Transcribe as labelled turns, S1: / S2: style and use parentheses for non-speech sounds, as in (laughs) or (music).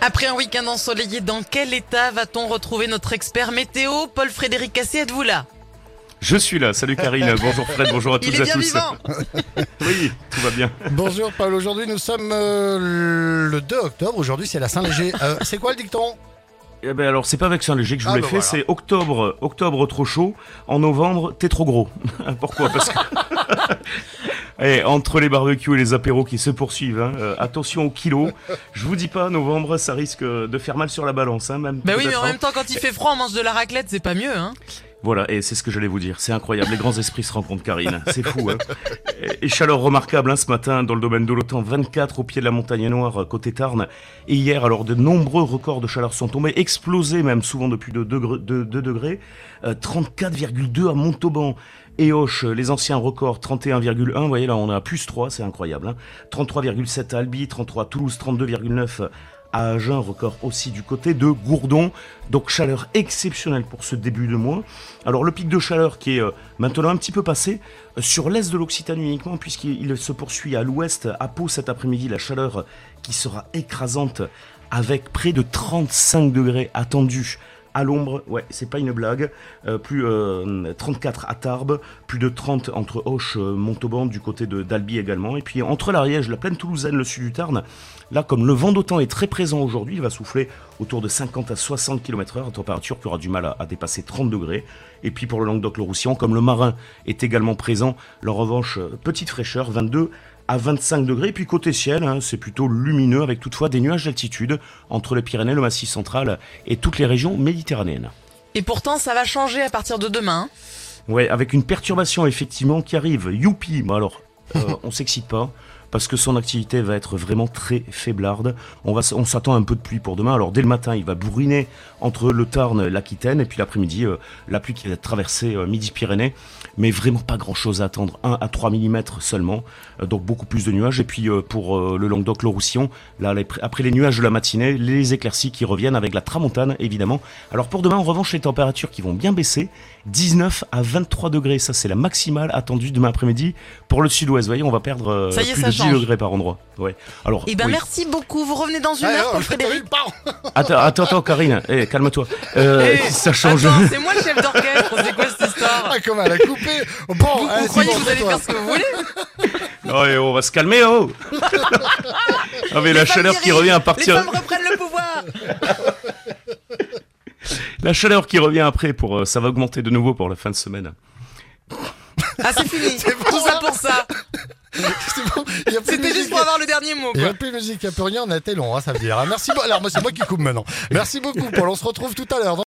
S1: Après un week-end ensoleillé, dans quel état va-t-on retrouver notre expert météo? Paul-Frédéric Cassé, êtes-vous là?
S2: Je suis là. Salut Karine. (laughs) Bonjour Fred. Bonjour à toutes
S1: Il
S2: et
S1: est
S2: à
S1: bien
S2: tous.
S1: vivant (laughs)
S2: Oui, tout va bien.
S3: Bonjour Paul, aujourd'hui nous sommes euh, le 2 octobre, aujourd'hui c'est la Saint-Léger. Euh, (laughs) c'est quoi le dicton?
S2: Eh ben alors, c'est pas avec Saint-Léger que je vous
S3: Ah
S2: l'ai
S3: ben
S2: fait.
S3: voilà.
S2: C'est octobre, octobre trop chaud. En novembre, t'es trop gros. Pourquoi? Parce que Et entre les barbecues et les apéros qui se poursuivent, hein, euh, attention au kilo. Je vous dis pas, novembre, ça risque de faire mal sur la balance, hein, même.
S1: Bah oui, mais en
S2: hein.
S1: même temps, quand il fait froid, on mange de la raclette, c'est pas mieux, hein
S2: Voilà, et c'est ce que j'allais vous dire. C'est incroyable. Les grands esprits se rencontrent, Karine. C'est fou, hein. Et- chaleur remarquable, hein, ce matin, dans le domaine de l'OTAN. 24 au pied de la montagne noire, euh, côté Tarn. Et hier, alors, de nombreux records de chaleur sont tombés, explosés même, souvent depuis 2 degrés. de- de degrés. Euh, 34,2 à Montauban. Et euh, les anciens records, 31,1. Vous voyez, là, on a plus 3, c'est incroyable. Hein. 33,7 à Albi, 33 à Toulouse, 32,9 à Agen, record aussi du côté de Gourdon. Donc chaleur exceptionnelle pour ce début de mois. Alors le pic de chaleur qui est euh, maintenant un petit peu passé euh, sur l'est de l'Occitanie uniquement puisqu'il il se poursuit à l'ouest, à Pau cet après-midi, la chaleur qui sera écrasante avec près de 35 degrés attendus. À l'ombre, ouais, c'est pas une blague. Euh, plus euh, 34 à Tarbes, plus de 30 entre Auch, euh, Montauban, du côté de d'Albi également. Et puis entre l'Ariège, la plaine toulousaine, le sud du Tarn, Là, comme le vent d'autant est très présent aujourd'hui, il va souffler autour de 50 à 60 km heure, température qui aura du mal à, dépasser 30 degrés. Et puis pour le Languedoc-le-Roussillon, comme le marin est également présent, en revanche, euh, petite fraîcheur, 22 à 25 degrés. Et puis côté ciel, hein, c'est plutôt lumineux avec toutefois des nuages d'altitude entre les Pyrénées, le Massif central et toutes les régions méditerranéennes.
S1: Et pourtant, ça va changer à partir de demain. hein.
S2: Ouais, avec une perturbation effectivement qui arrive. Youpi Bon alors, euh, (laughs) on s'excite pas parce que son activité va être vraiment très faiblarde. On, va, on s'attend à un peu de pluie pour demain. Alors dès le matin, il va bourriner entre le Tarn, l'Aquitaine, et puis l'après-midi, euh, la pluie qui va traverser euh, Midi-Pyrénées. Mais vraiment pas grand-chose à attendre, 1 à 3 mm seulement. Euh, donc beaucoup plus de nuages. Et puis pour le Languedoc, le Roussillon, là, les- après les nuages de la matinée, les éclaircies qui reviennent avec la tramontane, évidemment. Alors pour demain, en revanche, les températures qui vont bien baisser. 19 à 23 degrés, ça c'est la maximale attendue demain après-midi pour le sud-ouest. Voyez, on va perdre
S1: Ça y est,
S2: plus
S1: ça
S2: de 10
S1: change.
S2: degrés par endroit. Ouais. Alors,
S1: Eh ben,
S2: oui.
S1: merci beaucoup. Vous revenez dans une
S3: Ah,
S1: heure,
S3: vu, pardon. (laughs)
S2: Attends, attends, attends, Karine, Eh, calme-toi. Euh,
S1: Eh,
S2: ça change.
S1: C'est moi le chef d'orchestre. C'est quoi cette histoire
S3: Ah, comment elle a coupé Bon,
S1: Vous,
S3: allez,
S1: vous
S3: c'est
S1: croyez
S3: bon,
S1: que vous allez
S3: toi.
S1: faire ce que vous voulez (laughs)
S2: Ouais, on va se calmer, oh (laughs) Ah mais la
S1: Les
S2: chaleur qui revient à
S1: Les
S2: partir,
S1: femmes reprennent le pouvoir
S2: la chaleur qui revient après pour, euh, ça va augmenter de nouveau pour la fin de semaine.
S1: Ah, c'est fini. Tout ça pour ça. (laughs) C'était juste pour avoir le dernier mot,
S3: Il n'y a plus de musique, il n'y a plus rien, on a été long, hein, ça veut dire. Merci beaucoup. Alors, moi, c'est moi qui coupe maintenant. Merci beaucoup, Paul. On se retrouve tout à l'heure.